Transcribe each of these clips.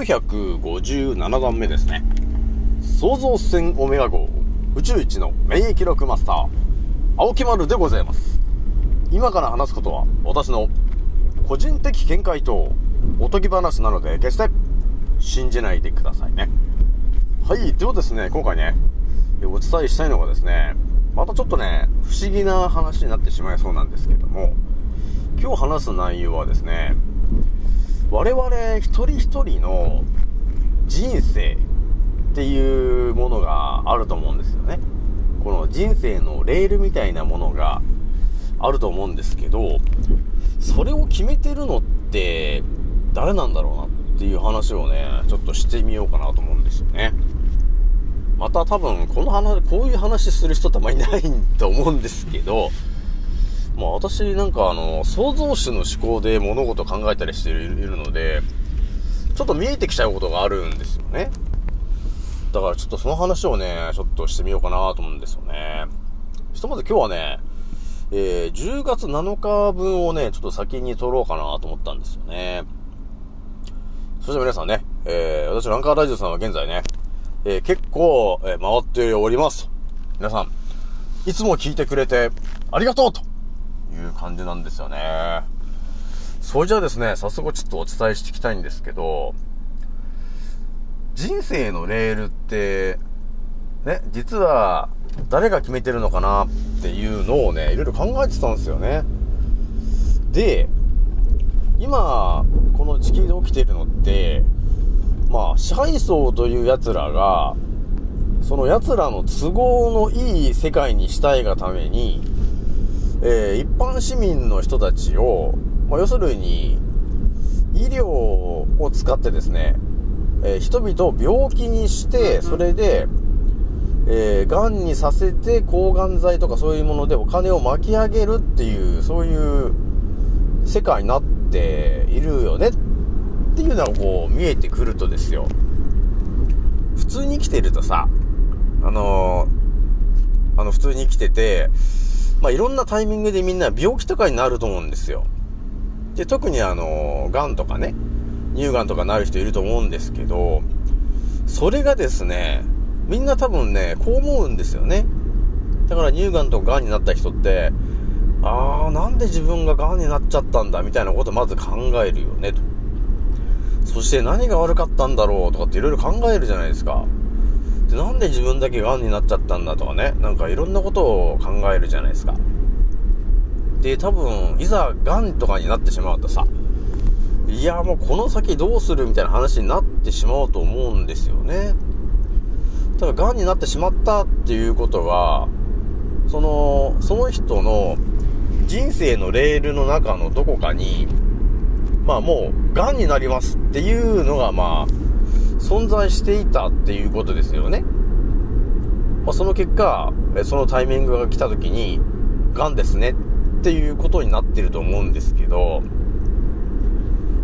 957段目ですね。創造船オメガ号宇宙一の免疫力マスター、青木丸でございます。今から話すことは私の個人的見解とおとぎ話なので決して信じないでくださいね。はい、ではですね、今回ね、お伝えしたいのがですね、またちょっとね、不思議な話になってしまいそうなんですけども、今日話す内容はですね、我々一人一人の人生っていうものがあると思うんですよね。この人生のレールみたいなものがあると思うんですけど、それを決めてるのって誰なんだろうなっていう話をね、ちょっとしてみようかなと思うんですよね。また多分、この話、こういう話する人ってあんまりいないと思うんですけど、まあ私なんかあの、創造主の思考で物事を考えたりしているので、ちょっと見えてきちゃうことがあるんですよね。だからちょっとその話をね、ちょっとしてみようかなと思うんですよね。ひとまず今日はね、えー、10月7日分をね、ちょっと先に撮ろうかなと思ったんですよね。そして皆さんね、えー、私ランカーラジオさんは現在ね、えー、結構、えー、回っております。皆さん、いつも聞いてくれてありがとうという感じなんですよね。それじゃあですね、早速ちょっとお伝えしていきたいんですけど、人生のレールって、ね、実は誰が決めてるのかなっていうのをね、いろいろ考えてたんですよね。で、今、この地球で起きているのって、まあ、支配層という奴らが、その奴らの都合のいい世界にしたいがために、えー、一般市民の人たちを、まあ、要するに、医療を使ってですね、えー、人々を病気にして、それで、えー、癌にさせて抗がん剤とかそういうものでお金を巻き上げるっていう、そういう世界になっているよねっていうのがこう見えてくるとですよ。普通に生きてるとさ、あのー、あの普通に生きてて、まあ、いろんなタイミングでみんな病気とかになると思うんですよ。で、特にあの、癌とかね、乳がんとかなる人いると思うんですけど、それがですね、みんな多分ね、こう思うんですよね。だから乳がんとか癌になった人って、あー、なんで自分が癌になっちゃったんだみたいなことまず考えるよね、と。そして何が悪かったんだろうとかっていろいろ考えるじゃないですか。で、なんで自分だけが癌になっちゃったんだとかね、なんかいろんなことを考えるじゃないですか。で、多分、いざ癌とかになってしまうとさ、いや、もうこの先どうするみたいな話になってしまうと思うんですよね。ただ、癌になってしまったっていうことは、その、その人の人生のレールの中のどこかに、まあもう、癌になりますっていうのが、まあ、存在していたっていうことですよね。まあ、その結果、そのタイミングが来た時に、癌ですねっていうことになってると思うんですけど、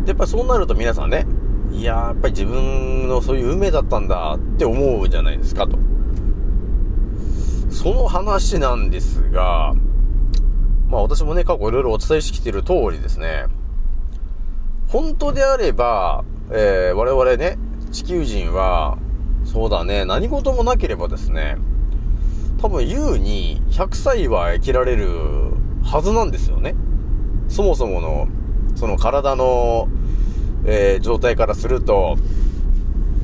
やっぱりそうなると皆さんね、いややっぱり自分のそういう運命だったんだって思うじゃないですかと。その話なんですが、まあ私もね、過去いろいろお伝えしてきてる通りですね、本当であれば、えー、我々ね、地球人は、そうだね、何事もなければですね、多分優に100歳は生きられるはずなんですよね。そもそもの、その体の、えー、状態からすると、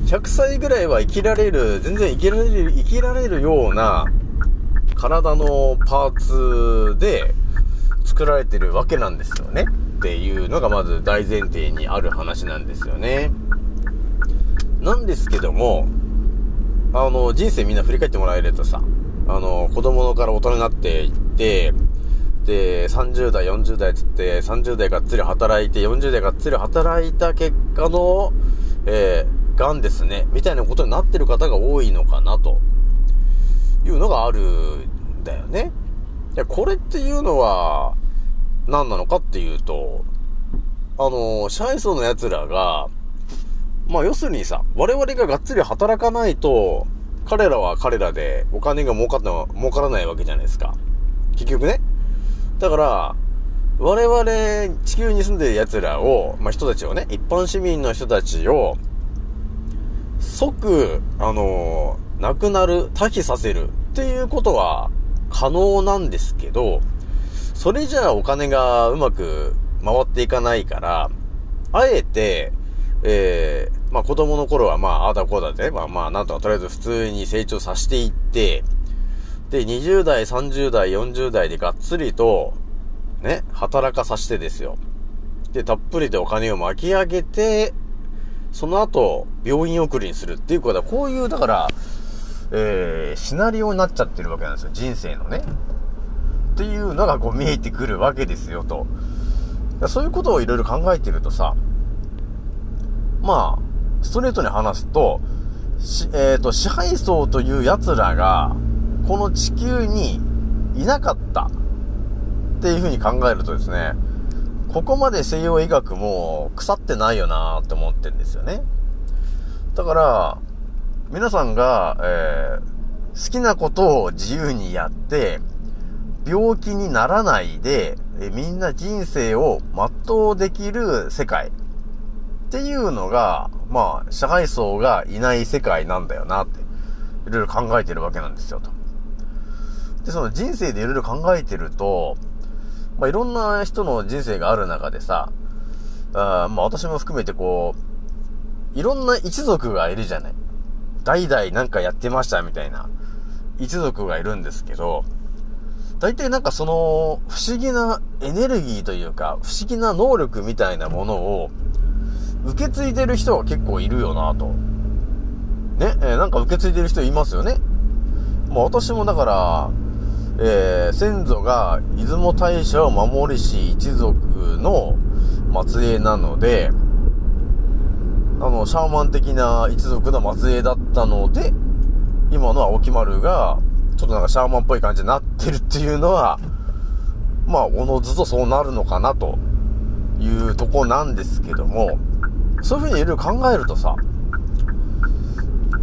100歳ぐらいは生きられる、全然生きられる、生きられるような体のパーツで作られてるわけなんですよね。っていうのがまず大前提にある話なんですよね。なんですけども、あの、人生みんな振り返ってもらえるとさ、あの、子供のから大人になっていって、で、30代、40代つって、30代がっつり働いて、40代がっつり働いた結果の、えー、癌ですね、みたいなことになってる方が多いのかな、というのがあるんだよね。で、これっていうのは、何なのかっていうと、あの、シャイソの奴らが、まあ要するにさ、我々ががっつり働かないと、彼らは彼らでお金が儲かった、儲からないわけじゃないですか。結局ね。だから、我々地球に住んでる奴らを、まあ人たちをね、一般市民の人たちを、即、あのー、なくなる、破棄させるっていうことは可能なんですけど、それじゃあお金がうまく回っていかないから、あえて、えー、まあ子供の頃はまあ、ああだこうだで、まあまあ、なんとかとりあえず普通に成長させていって、で、20代、30代、40代でがっつりと、ね、働かさせてですよ。で、たっぷりでお金を巻き上げて、その後、病院送りにするっていうことは、こういう、だから、えー、シナリオになっちゃってるわけなんですよ。人生のね。っていうのがこう見えてくるわけですよ、と。そういうことをいろいろ考えてるとさ、まあ、ストレートに話すと、えっ、ー、と、支配層という奴らが、この地球にいなかったっていうふうに考えるとですね、ここまで西洋医学も腐ってないよなって思ってるんですよね。だから、皆さんが、えー、好きなことを自由にやって、病気にならないで、えみんな人生を全うできる世界っていうのが、まあ、社会層がいない世界なんだよなって、いろいろ考えてるわけなんですよ、と。で、その人生でいろいろ考えてると、まあ、いろんな人の人生がある中でさ、あまあ、私も含めてこう、いろんな一族がいるじゃない。代々なんかやってましたみたいな一族がいるんですけど、大体なんかその不思議なエネルギーというか、不思議な能力みたいなものを受け継いでる人が結構いるよなと。ね、えー、なんか受け継いでる人いますよね。まあ私もだから、えー、先祖が出雲大社を守りし一族の末裔なので、あの、シャーマン的な一族の末裔だったので、今の青木丸が、ちょっとなんかシャーマンっぽい感じになってるっていうのは、まあ、おのずとそうなるのかなというとこなんですけども、そういうふうにいろいろ考えるとさ、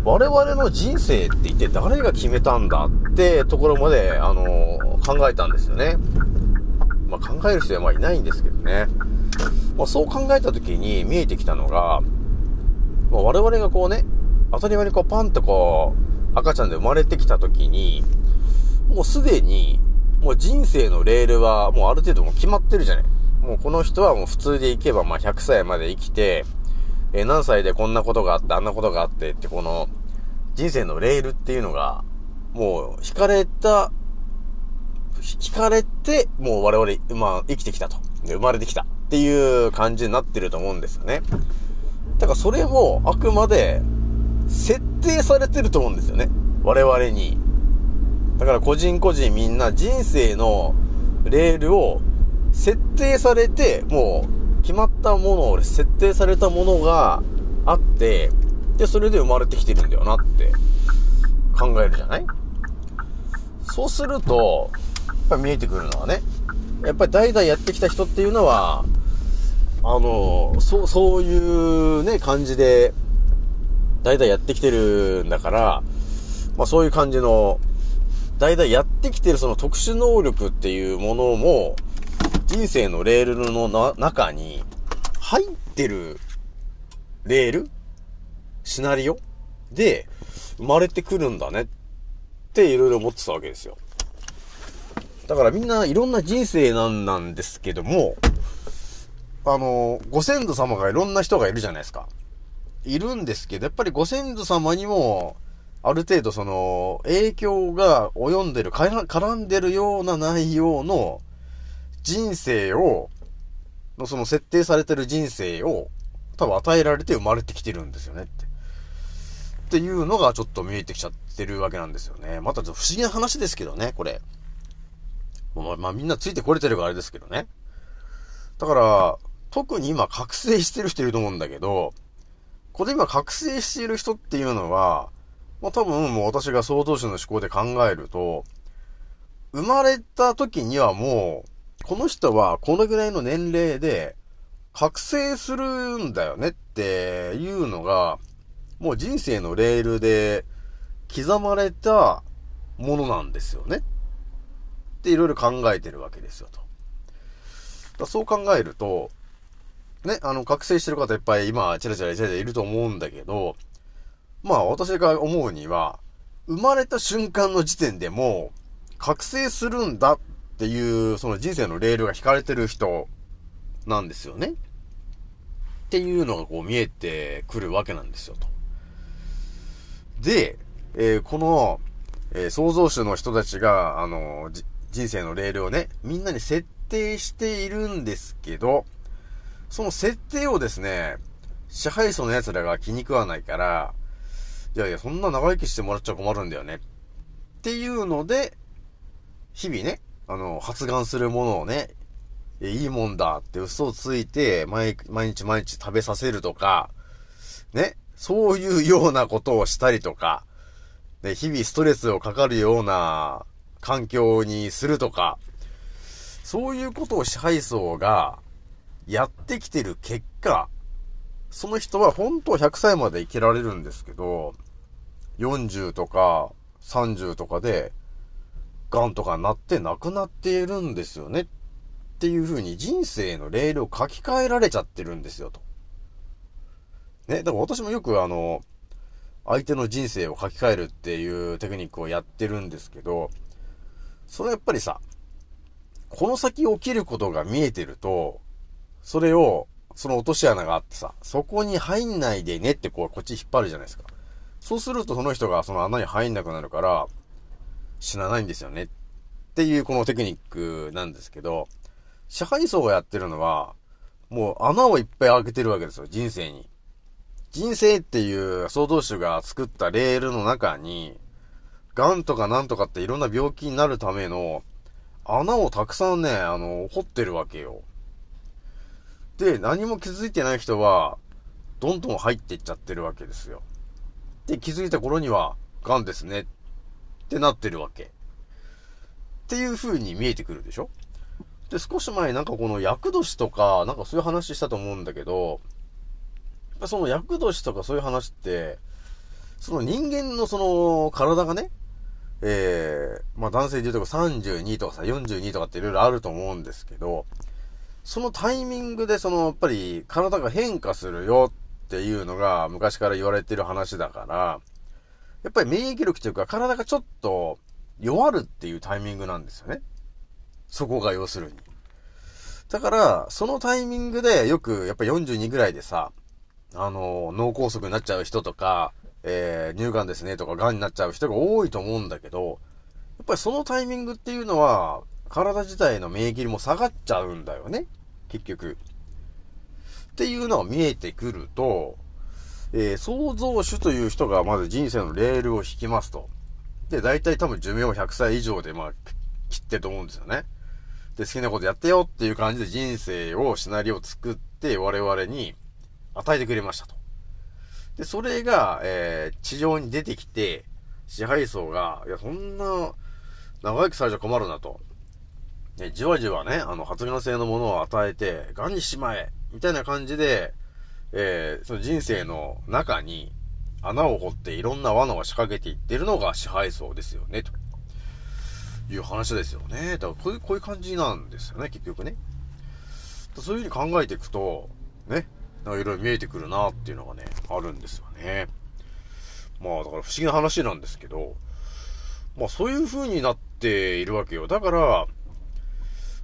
我々の人生って一体誰が決めたんだってところまで、あの、考えたんですよね。まあ、考える人はまあいないんですけどね。まあ、そう考えた時に見えてきたのが、まあ、我々がこうね、当たり前にこうパンとこう、赤ちゃんで生まれてきた時に、もうすでに、もう人生のレールはもうある程度も決まってるじゃない。もうこの人はもう普通でいけばまあ100歳まで生きて、えー、何歳でこんなことがあって、あんなことがあってって、この、人生のレールっていうのが、もう、引かれた、引かれて、もう我々、まあ、生きてきたと。で、生まれてきたっていう感じになってると思うんですよね。だからそれも、あくまで、設定されてると思うんですよね。我々に。だから個人個人みんな人生のレールを設定されて、もう決まったものを、設定されたものがあって、で、それで生まれてきてるんだよなって考えるじゃない？そうすると、やっぱ見えてくるのはね、やっぱり代々やってきた人っていうのは、あの、そう、そういうね、感じで、代々やってきてるんだから、まあそういう感じの、代々やってきてるその特殊能力っていうものも、人生のレールの中に入ってるレールシナリオで生まれてくるんだねっていろいろ思ってたわけですよ。だからみんないろんな人生なんなんですけども、あの、ご先祖様がいろんな人がいるじゃないですか。いるんですけど、やっぱりご先祖様にも、ある程度その、影響が及んでる、絡んでるような内容の人生を、のその設定されてる人生を多分与えられて生まれてきてるんですよねって。っていうのがちょっと見えてきちゃってるわけなんですよね。またちょっと不思議な話ですけどね、これ。まあ、まあ、みんなついてこれてるからあれですけどね。だから、特に今覚醒してる人いると思うんだけど、これ今覚醒している人っていうのは、まあ多分もう私が総統主の思考で考えると、生まれた時にはもう、この人はこのぐらいの年齢で覚醒するんだよねっていうのが、もう人生のレールで刻まれたものなんですよね。っていろいろ考えてるわけですよと。だそう考えると、ね、あの、覚醒してる方いっぱい今、チラチラチラチラいると思うんだけど、まあ私が思うには、生まれた瞬間の時点でも、覚醒するんだっっていう、その人生のレールが引かれてる人なんですよね。っていうのがこう見えてくるわけなんですよ、と。で、えーこの、えー創造主の人たちが、あのじ人生のレールをね、みんなに設定しているんですけど、その設定をですね、支配層の奴らが気に食わないから、いやいや、そんな長生きしてもらっちゃ困るんだよね。っていうので、日々ね、あの、発願するものをね、いいもんだって嘘をついて、毎日毎日食べさせるとか、ね、そういうようなことをしたりとか、ね、日々ストレスをかかるような環境にするとか、そういうことを支配層がやってきてる結果、その人は本当は100歳まで生きられるんですけど、40とか30とかで、癌とかなって亡くなっているんですよね。っていう風に人生のレールを書き換えられちゃってるんですよ、と。ね、だから私もよくあの、相手の人生を書き換えるっていうテクニックをやってるんですけど、それはやっぱりさ、この先起きることが見えてると、それを、その落とし穴があってさ、そこに入んないでねってこう、こっち引っ張るじゃないですか。そうするとその人がその穴に入んなくなるから、死なないんですよね。っていうこのテクニックなんですけど、支配層がやってるのは、もう穴をいっぱい開けてるわけですよ、人生に。人生っていう創造主が作ったレールの中に、癌とかなんとかっていろんな病気になるための穴をたくさんね、あの、掘ってるわけよ。で、何も気づいてない人は、どんどん入っていっちゃってるわけですよ。で、気づいた頃には、癌ですね。っってなってるわけ。っていう風に見えてくるでしょ？で、少し前なんかこの厄年とか、なんかそういう話したと思うんだけど、その厄年とかそういう話って、その人間のその体がね、えー、まあ男性で言うと32とかさ、42とかっていろいろあると思うんですけど、そのタイミングでそのやっぱり体が変化するよっていうのが昔から言われてる話だから、やっぱり免疫力というか体がちょっと弱るっていうタイミングなんですよね。そこが要するに。だから、そのタイミングでよくやっぱ42ぐらいでさ、あの、脳梗塞になっちゃう人とか、えー、乳がんですねとか、癌になっちゃう人が多いと思うんだけど、やっぱりそのタイミングっていうのは、体自体の免疫力も下がっちゃうんだよね。結局。っていうのが見えてくると、えー、創造主という人がまず人生のレールを引きますと。で、大体多分寿命100歳以上で、まあ、切ってると思うんですよね。で、好きなことやってよっていう感じで人生を、シナリオを作って我々に与えてくれましたと。で、それが、えー、地上に出てきて、支配層が、いや、そんな、長生きされちゃ困るなと。ね、じわじわね、あの、発が性のものを与えて、ガンにしまえみたいな感じで、えー、その人生の中に穴を掘っていろんな罠を仕掛けていってるのが支配層ですよね、という話ですよね。だからこういう、こういう感じなんですよね、結局ね。そういう風に考えていくと、ね、いろいろ見えてくるなっていうのがね、あるんですよね。まあ、だから不思議な話なんですけど、まあそういう風になっているわけよ。だから、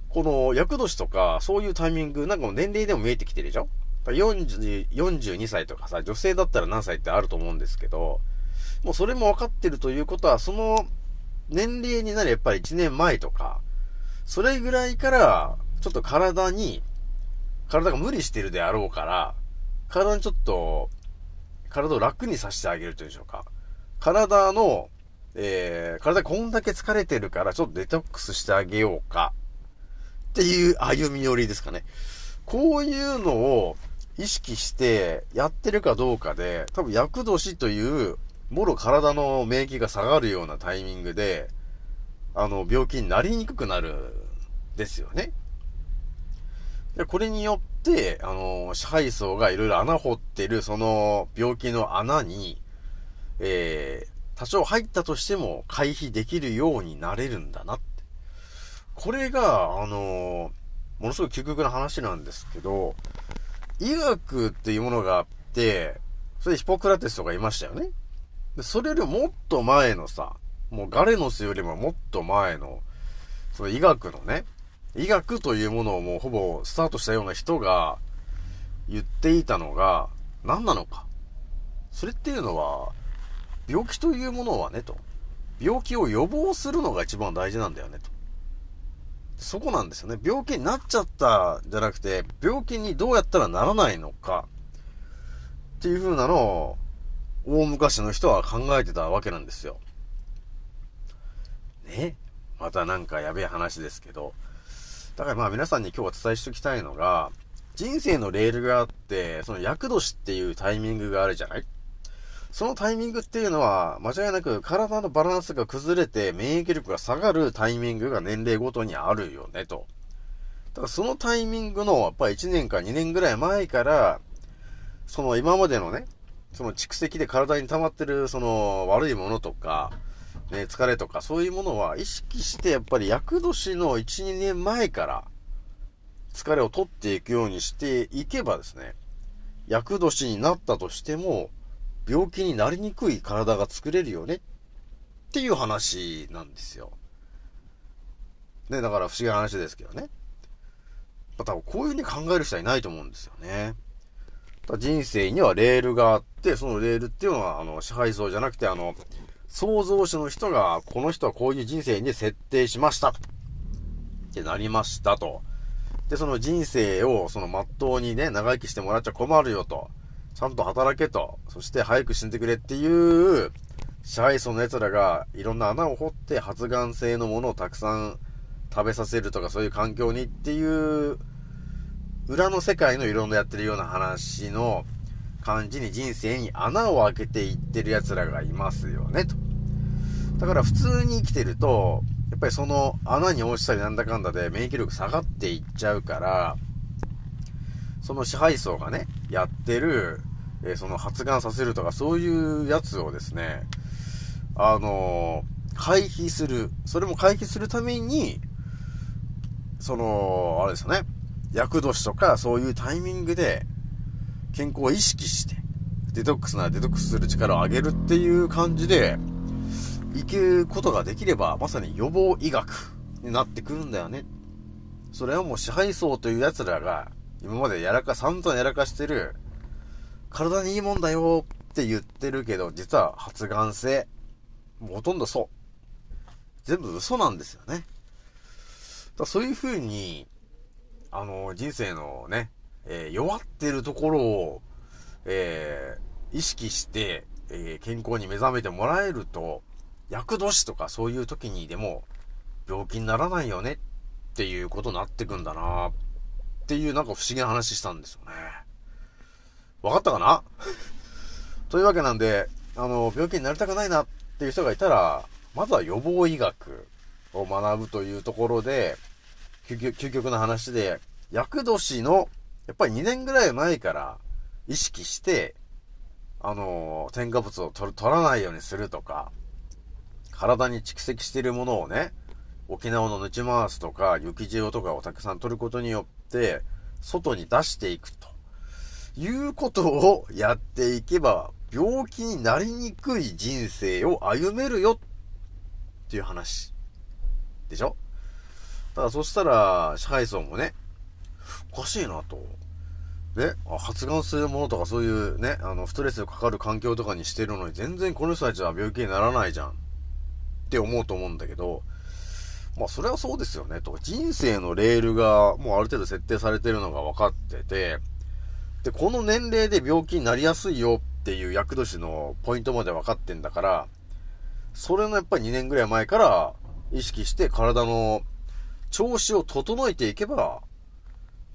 この厄年とか、そういうタイミング、なんかもう年齢でも見えてきてるでしょ？40 42歳とかさ、女性だったら何歳ってあると思うんですけど、もうそれも分かってるということは、その年齢になるやっぱり1年前とか、それぐらいから、ちょっと体に、体が無理してるであろうから、体にちょっと、体を楽にさせてあげるというんでしょうか。体の、えー、体こんだけ疲れてるから、ちょっとデトックスしてあげようか。っていう歩み寄りですかね。こういうのを意識してやってるかどうかで、多分厄年という、もろ体の免疫が下がるようなタイミングで、あの、病気になりにくくなるですよね。で、これによって、あの、支配層がいろいろ穴掘ってる、その病気の穴に、えー、多少入ったとしても回避できるようになれるんだなって。これが、あの、ものすごい究極な話なんですけど、医学っていうものがあって、それでヒポクラテスとかいましたよね。でそれよりもっと前のさ、もうガレノスよりももっと前の、その医学のね、医学というものをもうほぼスタートしたような人が言っていたのが何なのか。それっていうのは、病気というものはね、と。病気を予防するのが一番大事なんだよね、と。そこなんですよね。病気になっちゃったじゃなくて、病気にどうやったらならないのか、っていう風なのを、大昔の人は考えてたわけなんですよ。ね？またなんかやべえ話ですけど。だからまあ皆さんに今日お伝えしておきたいのが、人生のレールがあって、その厄年っていうタイミングがあるじゃない？そのタイミングっていうのは、間違いなく体のバランスが崩れて免疫力が下がるタイミングが年齢ごとにあるよね、と。だからそのタイミングの、やっぱり1年か2年ぐらい前から、その今までのね、その蓄積で体に溜まってるその悪いものとか、ね、疲れとかそういうものは意識してやっぱり厄年の1、2年前から疲れを取っていくようにしていけばですね、厄年になったとしても、病気になりにくい体が作れるよねっていう話なんですよ。ね、だから不思議な話ですけどね。ま多分こういう風に考える人はいないと思うんですよね。人生にはレールがあって、そのレールっていうのは、あの、支配層じゃなくて、あの、創造主の人が、この人はこういう人生に設定しました。ってなりましたと。で、その人生を、その、まっとうにね、長生きしてもらっちゃ困るよと。ちゃんと働けと、そして早く死んでくれっていう、支配層の奴らがいろんな穴を掘って発がん性のものをたくさん食べさせるとかそういう環境にっていう、裏の世界のいろんなやってるような話の感じに人生に穴を開けていってる奴らがいますよね、と。だから普通に生きてると、やっぱりその穴に落ちたりなんだかんだで免疫力下がっていっちゃうから、その支配層がね、やってる、えー、その発がさせるとか、そういうやつをですね、あのー、回避する。それも回避するために、その、あれですよね、厄年とか、そういうタイミングで、健康を意識して、デトックスならデトックスする力を上げるっていう感じで、いけることができれば、まさに予防医学になってくるんだよね。それはもう支配層という奴らが、今までやらか、散々やらかしてる、体にいいもんだよって言ってるけど、実は発がん性。ほとんどそう。全部嘘なんですよね。だそういう風に、あの、人生のね、えー、弱ってるところを、えー、意識して、えー、健康に目覚めてもらえると、厄年とかそういう時にでも病気にならないよねっていうことになってくんだなっていうなんか不思議な話したんですよね。わかったかな？というわけなんで、あの、病気になりたくないなっていう人がいたら、まずは予防医学を学ぶというところで、究極の話で、厄年の、やっぱり2年ぐらい前から意識して、あの、添加物を取らないようにするとか、体に蓄積しているものをね、沖縄のぬち回すとか、雪塩とかをたくさん取ることによっ、外に出していくと。いうことをやっていけば、病気になりにくい人生を歩めるよっていう話。でしょ？だからそしたら、支配層もね、おかしいなと。ね、発がんするものとかそういうね、あの、ストレスがかかる環境とかにしてるのに、全然この人たちは病気にならないじゃん。って思うと思うんだけど、まあそれはそうですよね、と。人生のレールがもうある程度設定されてるのが分かってて、で、この年齢で病気になりやすいよっていう厄年のポイントまで分かってんだから、それのやっぱり2年ぐらい前から意識して体の調子を整えていけば、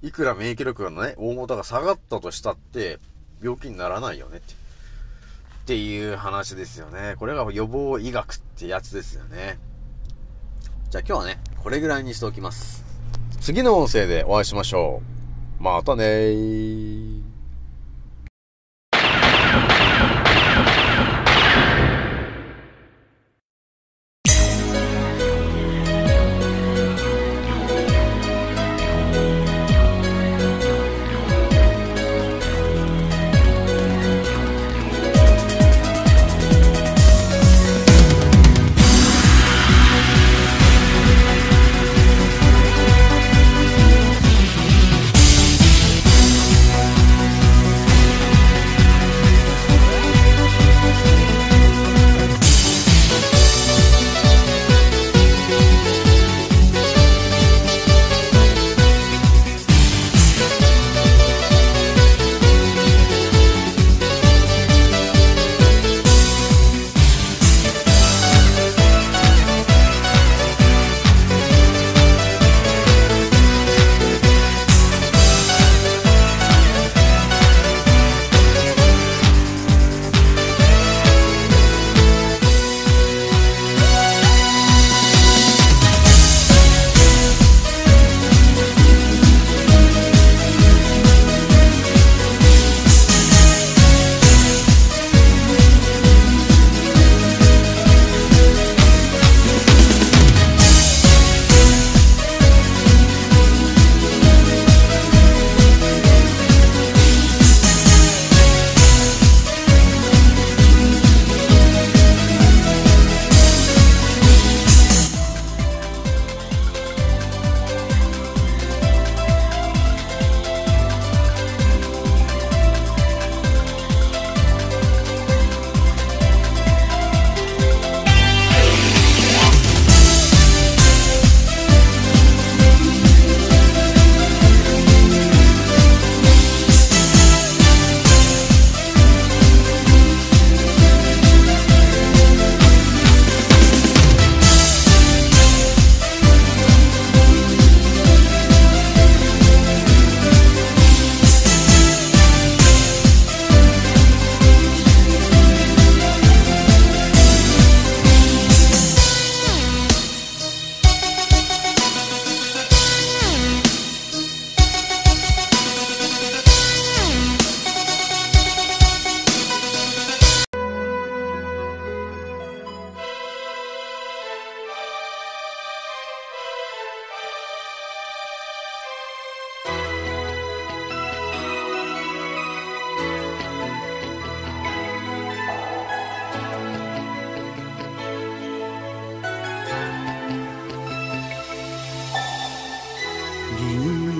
いくら免疫力がね、大元が下がったとしたって、病気にならないよねって。っていう話ですよね。これが予防医学ってやつですよね。じゃあ今日はね、これぐらいにしておきます。次の音声でお会いしましょう。またねー。